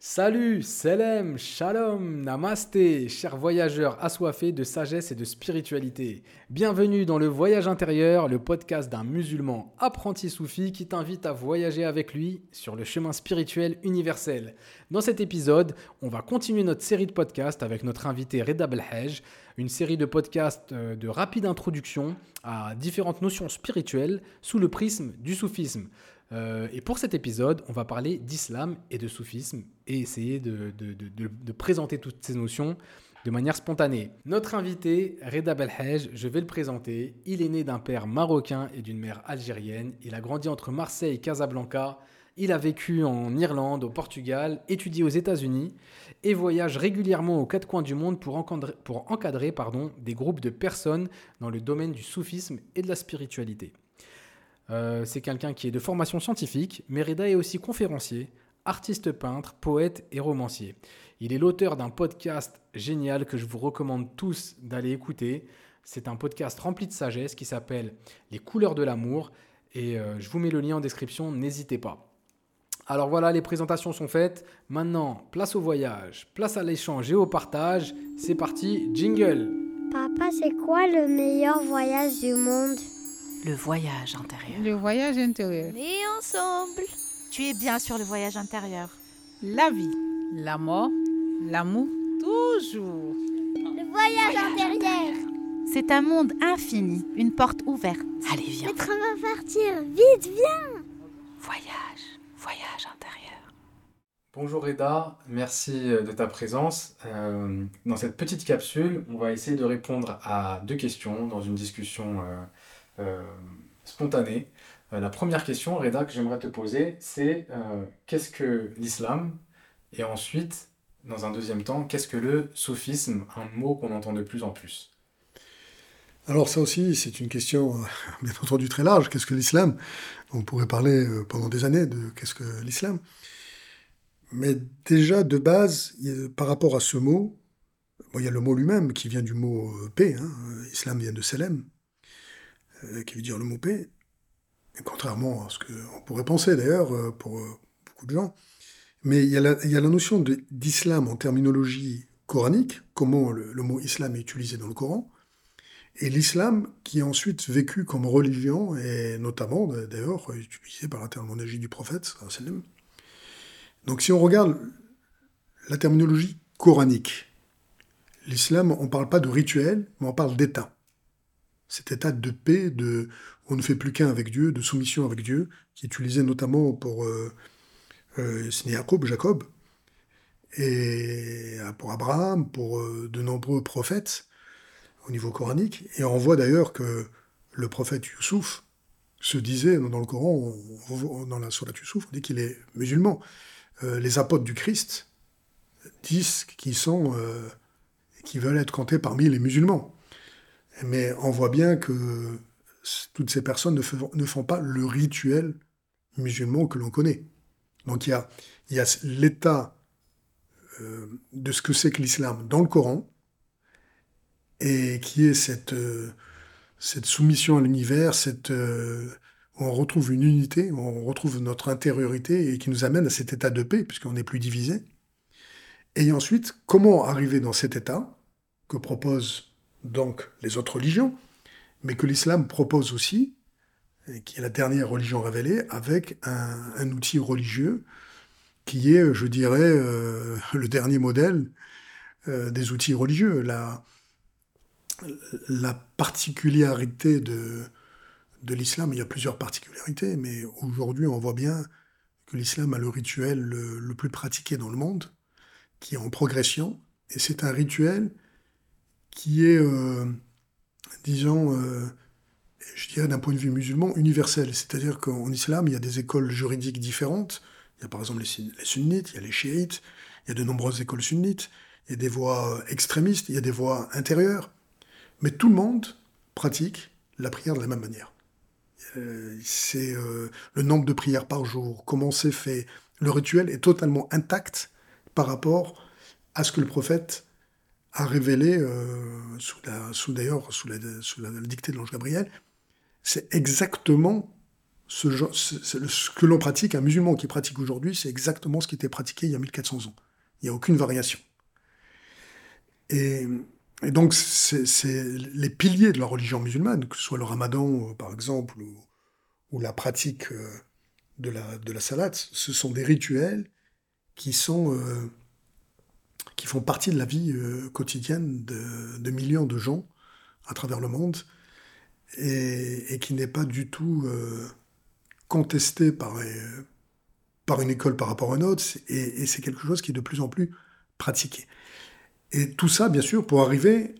Salut, Selem, Shalom, Namasté, chers voyageurs assoiffés de sagesse et de spiritualité. Bienvenue dans le Voyage intérieur, le podcast d'un musulman apprenti soufi qui t'invite à voyager avec lui sur le chemin spirituel universel. Dans cet épisode, on va continuer notre série de podcasts avec notre invité Reda Belhaj, une série de podcasts euh, de rapide introduction à différentes notions spirituelles sous le prisme du soufisme. Euh, et pour cet épisode, on va parler d'islam et de soufisme et essayer de, présenter toutes ces notions de manière spontanée. Notre invité, Reda Belhaj, je vais le présenter. Il est né d'un père marocain et d'une mère algérienne. Il a grandi entre Marseille et Casablanca. Il a vécu en Irlande, au Portugal, étudié aux États-Unis et voyage régulièrement aux quatre coins du monde pour encadrer, des groupes de personnes dans le domaine du soufisme et de la spiritualité. Euh, c'est quelqu'un qui est de formation scientifique, mais Reda est aussi conférencier, artiste peintre, poète et romancier. Il est l'auteur d'un podcast génial que je vous recommande tous d'aller écouter. C'est un podcast rempli de sagesse qui s'appelle Les couleurs de l'amour et euh, je vous mets le lien en description, n'hésitez pas. Alors voilà, les présentations sont faites. Maintenant, place au voyage, place à l'échange et au partage. C'est parti, jingle. Papa, c'est quoi le meilleur voyage du monde? Le voyage intérieur. Le voyage intérieur. Mais ensemble. Tu es bien sur le voyage intérieur. La vie, la mort, l'amour, toujours. Le voyage, intérieur. C'est un monde infini, une porte ouverte. Allez, viens. Le train va partir. Vite, viens. Voyage, voyage intérieur. Bonjour Reda, merci de ta présence. Euh, dans cette petite capsule, on va essayer de répondre à deux questions dans une discussion euh, euh, spontanée. Euh, la première question, Reda, que j'aimerais te poser, c'est euh, qu'est-ce que l'islam? Et ensuite, dans un deuxième temps, qu'est-ce que le soufisme Un mot qu'on entend de plus en plus. Alors ça aussi, c'est une question bien entendu très large. Qu'est-ce que l'islam? On pourrait parler pendant des années de qu'est-ce que l'islam. Mais déjà, de base, par rapport à ce mot, il y a le mot lui-même qui vient du mot paix. Hein. Islam vient de Selem, euh, qui veut dire le mot paix, contrairement à ce qu'on pourrait penser d'ailleurs euh, pour euh, beaucoup de gens. Mais il y a la, il y a la notion d'islam en terminologie coranique, comment le, mot islam est utilisé dans le Coran, et l'islam qui est ensuite vécu comme religion, et notamment d'ailleurs utilisé par la terminologie du prophète. Donc si on regarde la terminologie coranique, l'islam, on ne parle pas de rituel, mais on parle d'état cet état de paix, de on ne fait plus qu'un avec Dieu, de soumission avec Dieu, qui est utilisé notamment pour euh, euh Jacob, et euh, pour Abraham, pour euh, de nombreux prophètes au niveau coranique. Et on voit d'ailleurs que le prophète Youssouf se disait dans le Coran, dans la Sourate Youssouf, on dit qu'il est musulman. les apôtres du Christ disent qu'ils sont, veulent être comptés parmi les musulmans. Mais on voit bien que toutes ces personnes ne, font, pas le rituel musulman que l'on connaît. Donc il y a, l'état euh, de ce que c'est que l'islam dans le Coran, et qui est cette, euh, soumission à l'univers, cette, euh, où on retrouve une unité, où on retrouve notre intériorité, et qui nous amène à cet état de paix, puisqu'on n'est plus divisé. Et ensuite, comment arriver dans cet état que propose donc les autres religions, mais que l'islam propose aussi, qui est la dernière religion révélée, avec un, outil religieux qui est, je dirais, euh, le dernier modèle euh, des outils religieux. La, la particularité de, l'islam, il y a plusieurs particularités, mais aujourd'hui on voit bien que l'islam a le rituel le, plus pratiqué dans le monde, qui est en progression, et c'est un rituel qui est, euh, disons, euh, je dirais d'un point de vue musulman, universel. C'est-à-dire qu'en islam, il y a des écoles juridiques différentes. Il y a par exemple les, sunnites, il y a les chiites, il y a de nombreuses écoles sunnites, il y a des voies extrémistes, il y a des voies intérieures. Mais tout le monde pratique la prière de la même manière. Euh, c'est le nombre de prières par jour, comment c'est fait. Le rituel est totalement intact par rapport à ce que le prophète a révélé, euh, sous, d'ailleurs sous la, sous la dictée de l'ange Gabriel, c'est exactement ce, que l'on pratique, un musulman qui pratique aujourd'hui, c'est exactement ce qui était pratiqué il y a 1400 ans. Il n'y a aucune variation. Et, donc, c'est les piliers de la religion musulmane, que ce soit le ramadan, par exemple, ou, la pratique euh, de la, de la salat, ce sont des rituels qui sont euh, qui font partie de la vie euh, quotidienne de, millions de gens à travers le monde et, qui n'est pas du tout euh, contesté par, par une école par rapport à une autre et, c'est quelque chose qui est de plus en plus pratiqué. Et tout ça, bien sûr, pour arriver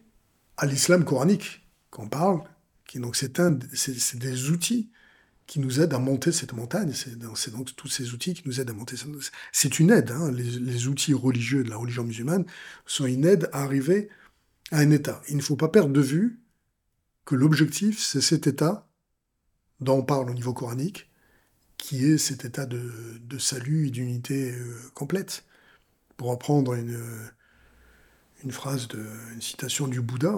à l'islam coranique qu'on parle, qui donc c'est des outils qui nous aide à monter cette montagne. C'est donc tous ces outils qui nous aident à monter. C'est une aide. Hein. Les, outils religieux de la religion musulmane sont une aide à arriver à un état. Il ne faut pas perdre de vue que l'objectif, c'est cet état dont on parle au niveau coranique, qui est cet état de, salut et d'unité euh, complète. Pour reprendre une, phrase, une citation du Bouddha,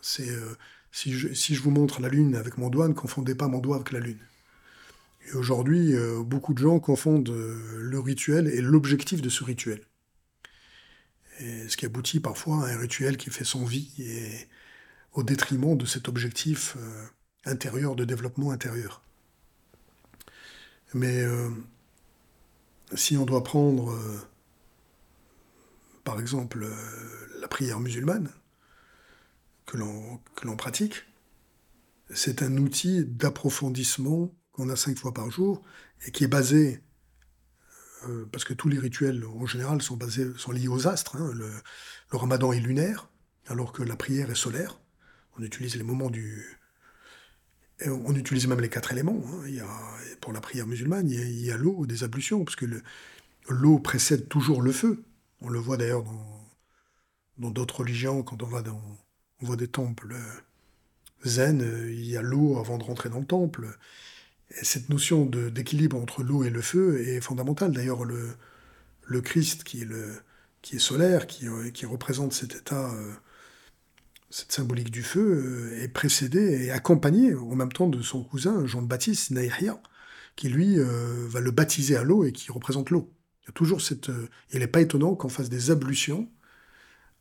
c'est euh, si je, vous montre la Lune avec mon doigt, ne confondez pas mon doigt avec la Lune. Et aujourd'hui, euh, beaucoup de gens confondent euh, le rituel et l'objectif de ce rituel. Ce qui aboutit parfois à un rituel qui fait son vie et au détriment de cet objectif euh, intérieur de développement intérieur. Mais si on doit prendre, par exemple, la prière musulmane, que l'on pratique, c'est un outil d'approfondissement qu'on a cinq fois par jour et qui est basé, euh, parce que tous les rituels en général sont, basés, sont liés aux astres. Hein. le, ramadan est lunaire, alors que la prière est solaire. On utilise les moments du. on utilise même les quatre éléments. Hein. Pour la prière musulmane, il y a, l'eau des ablutions, parce que l'eau précède toujours le feu. On le voit d'ailleurs dans d'autres religions, quand on va dans, on voit des temples zen, il y a l'eau avant de rentrer dans le temple. Et cette notion d'équilibre entre l'eau et le feu est fondamentale. D'ailleurs, le, Christ, qui est, solaire, qui, qui représente cet état, cette symbolique du feu, est précédé et accompagné en même temps de son cousin Jean-Baptiste Nahia, qui lui euh, va le baptiser à l'eau et qui représente l'eau. Il n'est pas étonnant qu'on fasse des ablutions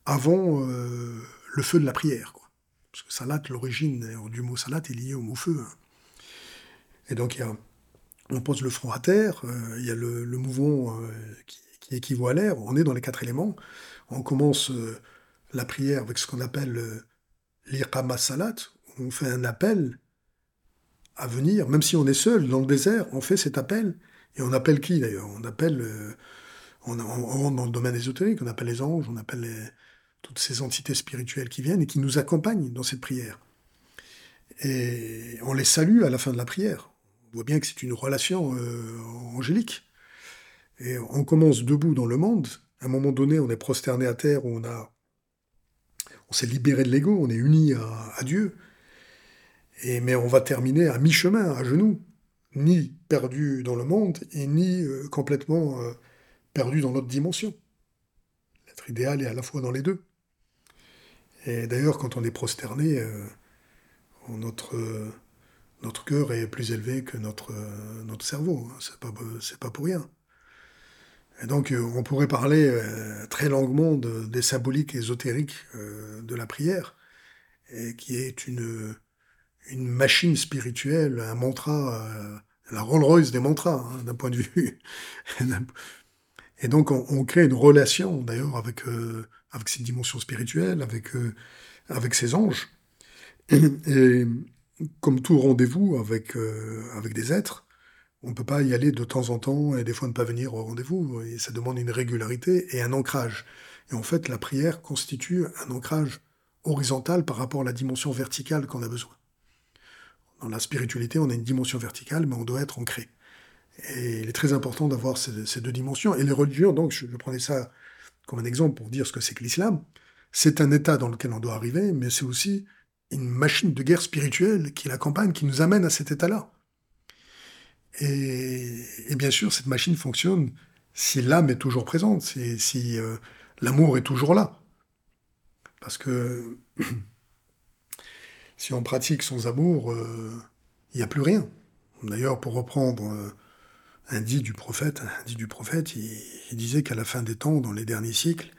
avant euh, le feu de la prière. Parce que salat, l'origine du mot salat est liée au mot feu. Hein. Et donc, on pose le front à terre, euh, il y a le, mouvement euh, qui, équivaut à l'air, on est dans les quatre éléments. On commence euh, la prière avec ce qu'on appelle l'iqama salat, on fait un appel à venir, même si on est seul dans le désert, on fait cet appel. Et on appelle qui d'ailleurs? On appelle, on, on, rentre dans le domaine ésotérique, on appelle les anges, on appelle les, toutes ces entités spirituelles qui viennent et qui nous accompagnent dans cette prière. Et on les salue à la fin de la prière. On voit bien que c'est une relation euh, angélique. Et on commence debout dans le monde. À un moment donné, on est prosterné à terre, on a, on s'est libéré de l'ego, on est uni à, Dieu. Et, mais on va terminer à mi-chemin, à genoux, ni perdu dans le monde et ni euh, complètement euh, perdu dans notre dimension. L'être idéal est à la fois dans les deux. Et d'ailleurs, quand on est prosterné, euh, notre, notre cœur est plus élevé que notre, notre cerveau. Hein. C'est pas, pas pour rien. Et donc, euh, on pourrait parler euh, très longuement des symboliques ésotériques de la prière, et qui est une, une machine spirituelle, un mantra, la Rolls-Royce des mantras, hein, d'un point de vue. et donc, on, crée une relation, d'ailleurs, avec, avec ses dimensions spirituelles, avec, euh, avec ses anges. Et, comme tout rendez-vous avec, euh, avec des êtres, on ne peut pas y aller de temps en temps et des fois ne pas venir au rendez-vous. Ça demande une régularité et un ancrage. Et en fait, la prière constitue un ancrage horizontal par rapport à la dimension verticale qu'on a besoin. Dans la spiritualité, on a une dimension verticale, mais on doit être ancré. Et il est très important d'avoir ces, deux dimensions. Et les religions, donc, je prenais ça comme un exemple pour dire ce que c'est que l'islam, c'est un état dans lequel on doit arriver, mais c'est aussi une machine de guerre spirituelle qui l'accompagne, qui nous amène à cet état-là. Et, bien sûr, cette machine fonctionne si l'âme est toujours présente, si, euh, l'amour est toujours là. Parce que si on pratique sans amour, euh, il n'y a plus rien. D'ailleurs, pour reprendre euh, un dit du prophète, un dit du prophète, il, il disait qu'à la fin des temps, dans les derniers cycles,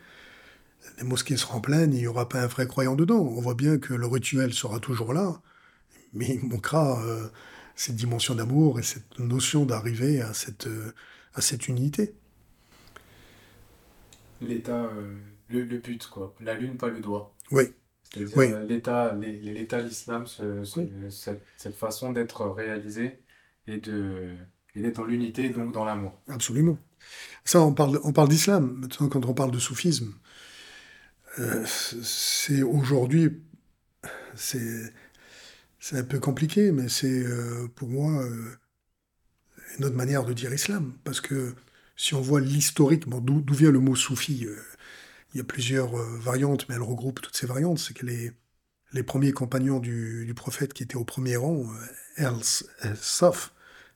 les mosquées seront pleines, il n'y aura pas un vrai croyant dedans. On voit bien que le rituel sera toujours là, mais il manquera euh, cette dimension d'amour et cette notion d'arriver à cette, euh, à cette unité. L'état, euh, le, le but, quoi. La lune, pas le doigt. Oui, C'est-à-dire Oui. l'état, l'é- l'état, l'islam, ce- ce- Oui. cette, cette façon d'être réalisé et de et d'être dans l'unité, donc dans l'amour. absolument. Ça, on parle, on parle d'islam. Maintenant, quand on parle de soufisme, euh, c'est aujourd'hui, c'est c'est un peu compliqué, mais c'est euh, pour moi euh, une autre manière de dire islam. Parce que si on voit l'historique, bon, d'où d'où vient le mot soufi Il y a plusieurs variantes, mais elle regroupe toutes ces variantes. C'est que les, les premiers compagnons du, du prophète qui étaient au premier rang, euh, Saf,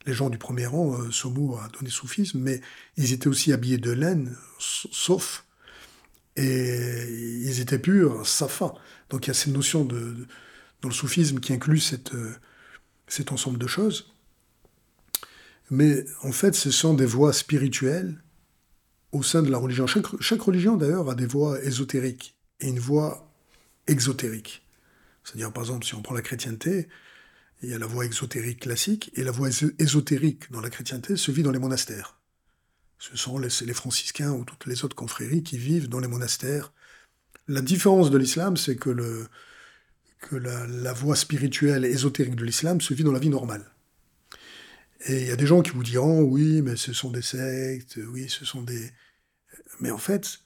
les gens du premier rang, euh, mot a donné soufisme, mais ils étaient aussi habillés de laine, sauf, et ils étaient purs, safa. Donc il y a cette notion de, de- dans le soufisme qui inclut cette, euh, cet ensemble de choses. Mais en fait, ce sont des voies spirituelles au sein de la religion. Chaque, chaque religion, d'ailleurs, a des voies ésotériques et une voie exotérique. C'est-à-dire, par exemple, si on prend la chrétienté, il y a la voie exotérique classique, et la voie ésotérique dans la chrétienté se vit dans les monastères. Ce sont les, franciscains ou toutes les autres confréries qui vivent dans les monastères. La différence de l'islam, c'est que la, la voie spirituelle et ésotérique de l'islam se vit dans la vie normale. Et il y a des gens qui vous diront, oui, mais ce sont des sectes, oui, ce sont des... Mais en fait,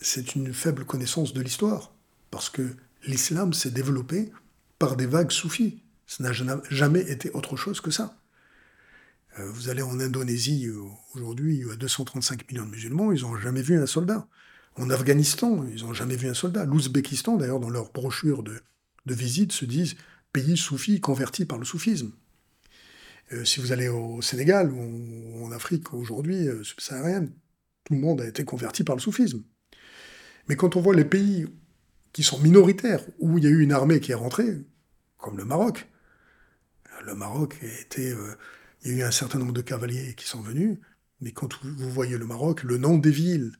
c'est une faible connaissance de l'histoire, parce que l'islam s'est développé par des vagues soufis. Ça n'a jamais été autre chose que ça. Euh, Vous allez en Indonésie, euh, aujourd'hui, il y a 235 millions de musulmans, ils n'ont jamais vu un soldat. En Afghanistan, ils n'ont jamais vu un soldat. L'Ouzbékistan, d'ailleurs, dans leur brochure de, visite, se disent pays soufi converti par le soufisme. Euh, si vous allez au Sénégal ou en Afrique aujourd'hui subsaharienne, tout le monde a été converti par le soufisme. Mais quand on voit les pays qui sont minoritaires, où il y a eu une armée qui est rentrée, comme le Maroc, le Maroc été, euh, il y a eu un certain nombre de cavaliers qui sont venus, mais quand vous voyez le Maroc, le nom des villes,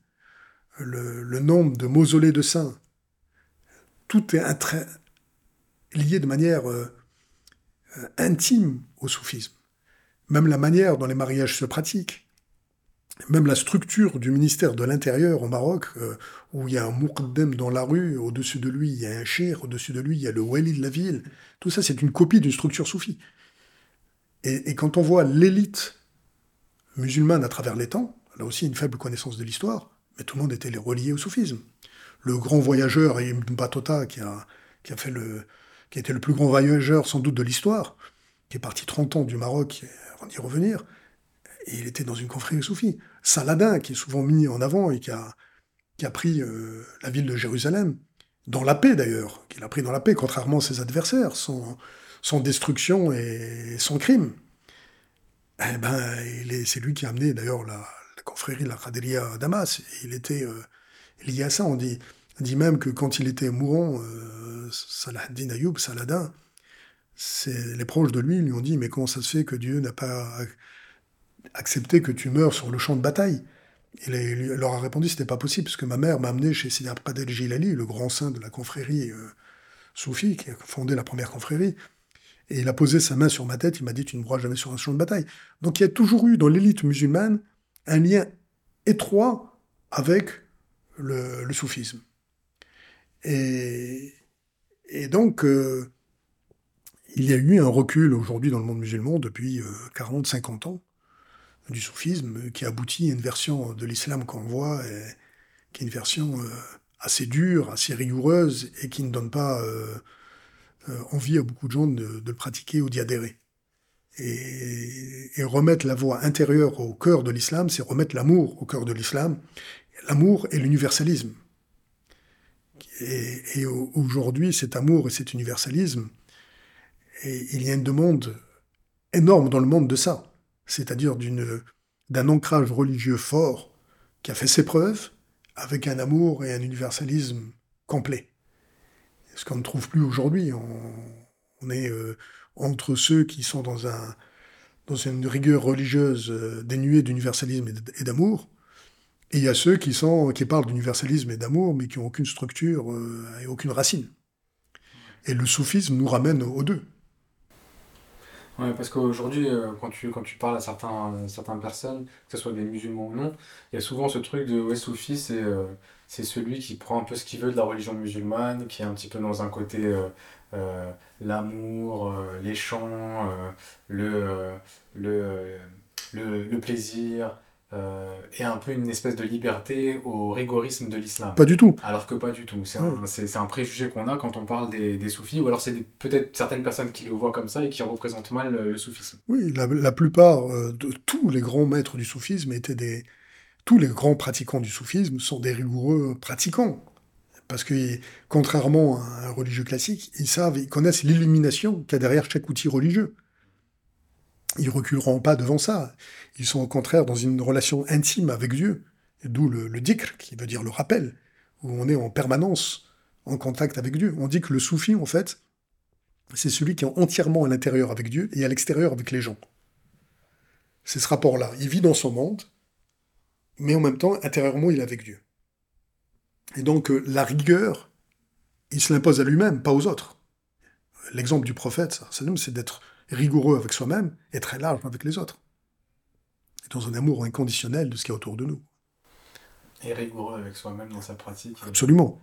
le, nombre de mausolées de saints, tout est lié de manière euh, intime au soufisme. Même la manière dont les mariages se pratiquent, même la structure du ministère de l'Intérieur au Maroc, euh, où il y a un muqaddem dans la rue, au-dessus de lui il y a un shir, au-dessus de lui il y a le wali de la ville, tout ça c'est une copie d'une structure soufie. Et, quand on voit l'élite musulmane à travers les temps, là aussi une faible connaissance de l'histoire, mais tout le monde était relié au soufisme. Le grand voyageur Ibn Battuta, qui a, a fait le, qui était le plus grand voyageur sans doute de l'histoire, qui est parti 30 ans du Maroc avant d'y revenir, et il était dans une confrérie soufie. Saladin, qui est souvent mis en avant et qui a, pris euh, la ville de Jérusalem, dans la paix d'ailleurs, qu'il a pris dans la paix, contrairement à ses adversaires, sans, destruction et sans crime. Eh ben, c'est lui qui a amené d'ailleurs la, la confrérie, la Khaderia à Damas. Il était euh, lié à ça. On dit, même que quand il était mourant, euh, Salahaddin Ayoub, Saladin, les proches de lui lui ont dit mais comment ça se fait que Dieu n'a pas ac- accepté que tu meurs sur le champ de bataille Il leur a répondu c'était pas possible parce que ma mère m'a amené chez Sidi Abd el Jilali, le grand saint de la confrérie euh, soufie qui a fondé la première confrérie. Et il a posé sa main sur ma tête, il m'a dit Tu ne mourras jamais sur un champ de bataille. Donc il y a toujours eu dans l'élite musulmane un lien étroit avec le, soufisme. Et, donc, euh, il y a eu un recul aujourd'hui dans le monde musulman depuis 40-50 ans du soufisme qui aboutit à une version de l'islam qu'on voit, qui est une version euh, assez dure, assez rigoureuse et qui ne donne pas euh, euh, envie à beaucoup de gens de, le pratiquer ou d'y adhérer. Et, et remettre la voie intérieure au cœur de l'islam, c'est remettre l'amour au cœur de l'islam, l'amour et l'universalisme. Et, et au- aujourd'hui, cet amour et cet universalisme, il y a une demande énorme dans le monde de ça, c'est-à-dire d'un ancrage religieux fort qui a fait ses preuves, avec un amour et un universalisme complet. Ce qu'on ne trouve plus aujourd'hui. On, est euh, entre ceux qui sont dans un, dans une rigueur religieuse euh, dénuée d'universalisme et d'amour. Et il y a ceux qui parlent d'universalisme et d'amour, mais qui n'ont aucune structure euh, et aucune racine. Et le soufisme nous ramène aux deux. Ouais, parce qu'aujourd'hui, euh, quand tu, quand tu parles à certains, certaines personnes, que ce soit des musulmans ou non, il y a souvent ce truc de ouais, soufi, c'est c'est celui qui prend un peu ce qu'il veut de la religion musulmane, qui est un petit peu dans un côté euh, l'amour, euh, les chants, euh, le, le, le, plaisir, et un peu une espèce de liberté au rigorisme de l'islam. Pas du tout. Alors que pas du tout. C'est un, un, préjugé qu'on a quand on parle des, des soufis, ou alors c'est peut-être certaines personnes qui le voient comme ça et qui représentent mal le, soufisme. Oui, la, la, plupart de tous les grands maîtres du soufisme étaient des... Tous les grands pratiquants du soufisme sont des rigoureux pratiquants. Parce que, contrairement à un religieux classique, ils savent, ils connaissent l'illumination qu'il y a derrière chaque outil religieux. Ils reculeront pas devant ça. Ils sont au contraire dans une relation intime avec Dieu. D'où le, le qui veut dire le rappel, où on est en permanence en contact avec Dieu. On dit que le soufi, en fait, c'est celui qui est entièrement à l'intérieur avec Dieu et à l'extérieur avec les gens. C'est ce rapport-là. Il vit dans son monde, mais en même temps, intérieurement, il est avec Dieu. Et donc euh, la rigueur, il se l'impose à lui-même, pas aux autres. L'exemple du prophète, c'est d'être rigoureux avec soi-même et très large avec les autres. Et dans un amour inconditionnel de ce qui est autour de nous. Et rigoureux avec soi-même dans sa pratique. Absolument.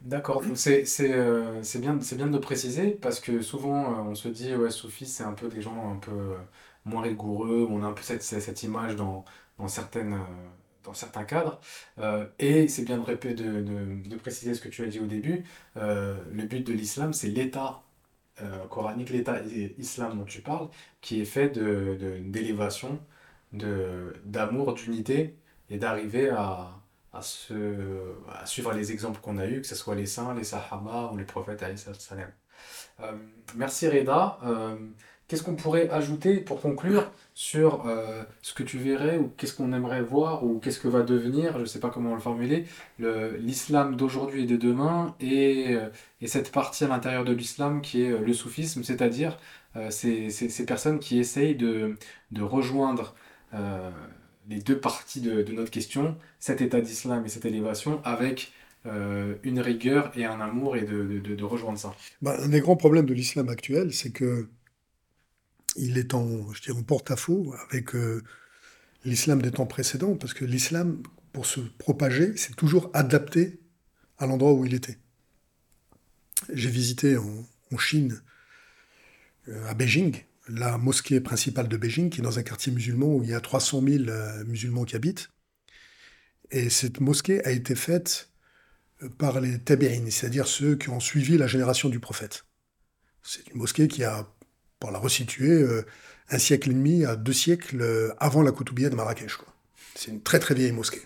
D'accord, c'est euh, bien, bien de préciser parce que souvent euh, on se dit ouais, Sophie c'est un peu des gens un peu moins rigoureux, on a un peu cette, cette image dans, dans certaines, dans certains cadres. Euh, et c'est bien de, de, de, préciser ce que tu as dit au début. Euh, le but de l'islam, c'est l'état euh, coranique, l'état islam dont tu parles, qui est fait d'élévation, de, d'amour, d'unité, et d'arriver à, à, à suivre les exemples qu'on a eus, que ce soit les saints, les sahaba ou les prophètes. Euh, merci Reda. Qu'est-ce qu'on pourrait ajouter pour conclure sur euh, ce que tu verrais ou qu'est-ce qu'on aimerait voir ou qu'est-ce que va devenir, je ne sais pas comment le formuler, l'islam d'aujourd'hui et de demain et, euh, et cette partie à l'intérieur de l'islam qui est euh, le soufisme, c'est-à-dire ces, ces, personnes qui essayent de, de rejoindre les deux parties de, de, notre question, cet état d'islam et cette élévation, avec une rigueur et un amour et de, de rejoindre ça. Bah, un des grands problèmes de l'islam actuel, c'est que il est en, je dirais, en porte-à-faux avec euh, l'islam des temps précédents, parce que l'islam, pour se propager, c'est toujours adapté à l'endroit où il était. J'ai visité en, Chine, euh, à Beijing, la mosquée principale de Beijing, qui est dans un quartier musulman où il y a 300 000 euh, musulmans qui habitent. Et cette mosquée a été faite par les tabi'in, c'est-à-dire ceux qui ont suivi la génération du prophète. C'est une mosquée qui a pour la resituer, euh, un siècle et demi à deux siècles euh, avant la Koutoubia de Marrakech. C'est une très très vieille mosquée.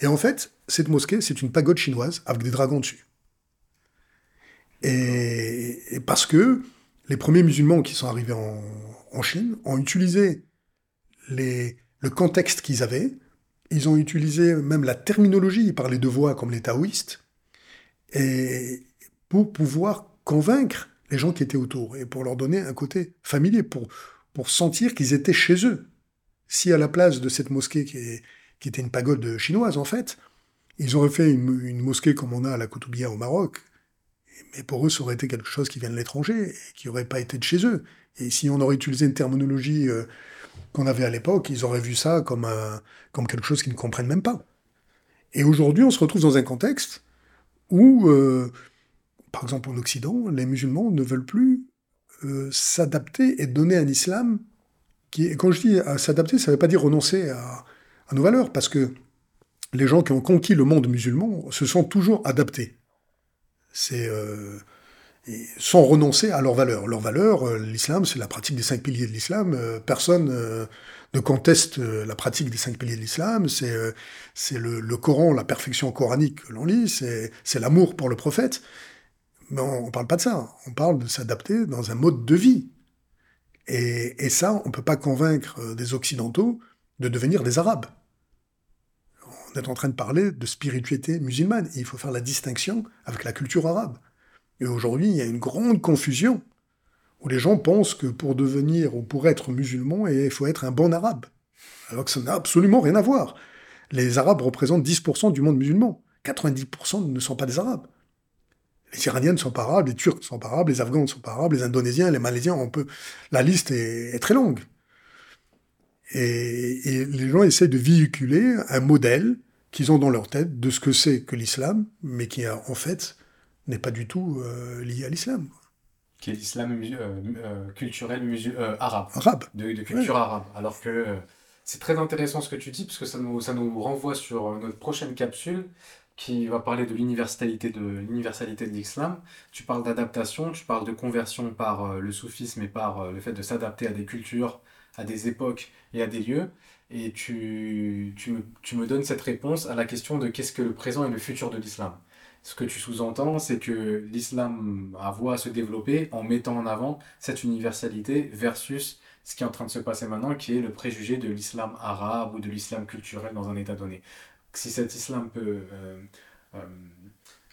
Et en fait, cette mosquée, c'est une pagode chinoise avec des dragons dessus. Et, parce que les premiers musulmans qui sont arrivés en, Chine ont utilisé le contexte qu'ils avaient, ils ont utilisé même la terminologie, ils parlaient de voix comme les taoïstes, et pour pouvoir convaincre les gens qui étaient autour, et pour leur donner un côté familier, pour, pour sentir qu'ils étaient chez eux. Si à la place de cette mosquée qui, qui était une pagode chinoise, en fait, ils auraient fait une, mosquée comme on a à la Koutoubia au Maroc, mais pour eux, ça aurait été quelque chose qui vient de l'étranger, et qui n'aurait pas été de chez eux. Et si on aurait utilisé une terminologie euh, qu'on avait à l'époque, ils auraient vu ça comme, comme quelque chose qu'ils ne comprennent même pas. Et aujourd'hui, on se retrouve dans un contexte où euh, par exemple en Occident, les musulmans ne veulent plus euh, s'adapter et donner un islam qui quand je dis s'adapter, ça ne veut pas dire renoncer à, nos valeurs, parce que les gens qui ont conquis le monde musulman se sont toujours adaptés. Euh, sans renoncer à leurs valeurs. Leurs valeurs, euh, l'islam, c'est la pratique des cinq piliers de l'islam. personne ne conteste la pratique des cinq piliers de l'islam. C'est le, Coran, la perfection coranique que l'on lit. C'est l'amour pour le prophète. Mais on ne parle pas de ça. On parle de s'adapter dans un mode de vie. Et, ça, on ne peut pas convaincre euh, des Occidentaux de devenir des Arabes. On est en train de parler de spiritualité musulmane. il faut faire la distinction avec la culture arabe. Et aujourd'hui, il y a une grande confusion où les gens pensent que pour devenir ou pour être musulman, il faut être un bon arabe. Alors que ça n'a absolument rien à voir. Les Arabes représentent 10% du monde musulman. 90% ne sont pas des Arabes. Les Iraniens ne sont pas arabes, les Turcs ne sont pas arabes, les Afghans ne sont pas arabes, les Indonésiens, les Malaisiens, on peut... La liste est, très longue. Et, les gens essaient de véhiculer un modèle qu'ils ont dans leur tête de ce que c'est que l'islam, mais qui en fait n'est pas du tout euh, lié à l'islam. Qui est l'islam euh, euh, culturel arabe. Arabe. De, culture arabe. Alors que c'est très intéressant ce que tu dis, parce que ça nous, ça nous renvoie sur notre prochaine capsule qui va parler de l'universalité de l'universalité de l'islam. Tu parles d'adaptation, tu parles de conversion par le soufisme et par le fait de s'adapter à des cultures, à des époques et à des lieux. Et tu, tu, me, tu me donnes cette réponse à la question de qu'est-ce que le présent et le futur de l'islam. Ce que tu sous-entends, c'est que l'islam a voie à se développer en mettant en avant cette universalité versus ce qui est en train de se passer maintenant, qui est le préjugé de l'islam arabe ou de l'islam culturel dans un état donné. Si cet islam peut euh, euh,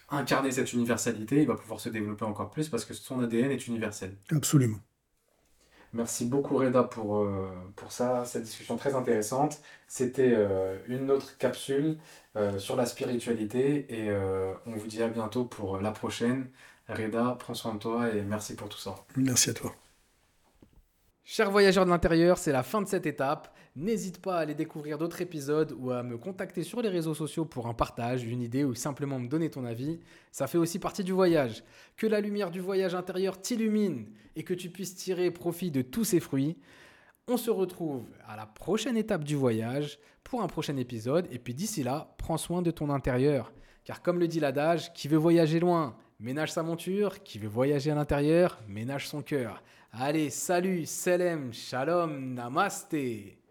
incarner cette universalité, il va pouvoir se développer encore plus parce que son ADN est universel. Absolument. Merci beaucoup Reda pour, euh, pour ça, cette discussion très intéressante. C'était euh, une autre capsule euh, sur la spiritualité et on vous dit à bientôt pour la prochaine. Reda, prends soin de toi et merci pour tout ça. Merci à toi. Chers voyageurs de l'intérieur, c'est la fin de cette étape. N'hésite pas à aller découvrir d'autres épisodes ou à me contacter sur les réseaux sociaux pour un partage, une idée ou simplement me donner ton avis. Ça fait aussi partie du voyage. Que la lumière du voyage intérieur t'illumine et que tu puisses tirer profit de tous ces fruits. On se retrouve à la prochaine étape du voyage pour un prochain épisode. Et puis d'ici là, prends soin de ton intérieur. Car comme le dit l'adage, qui veut voyager loin, ménage sa monture. Qui veut voyager à l'intérieur, ménage son cœur. Allez, salut, salam, shalom, namaste.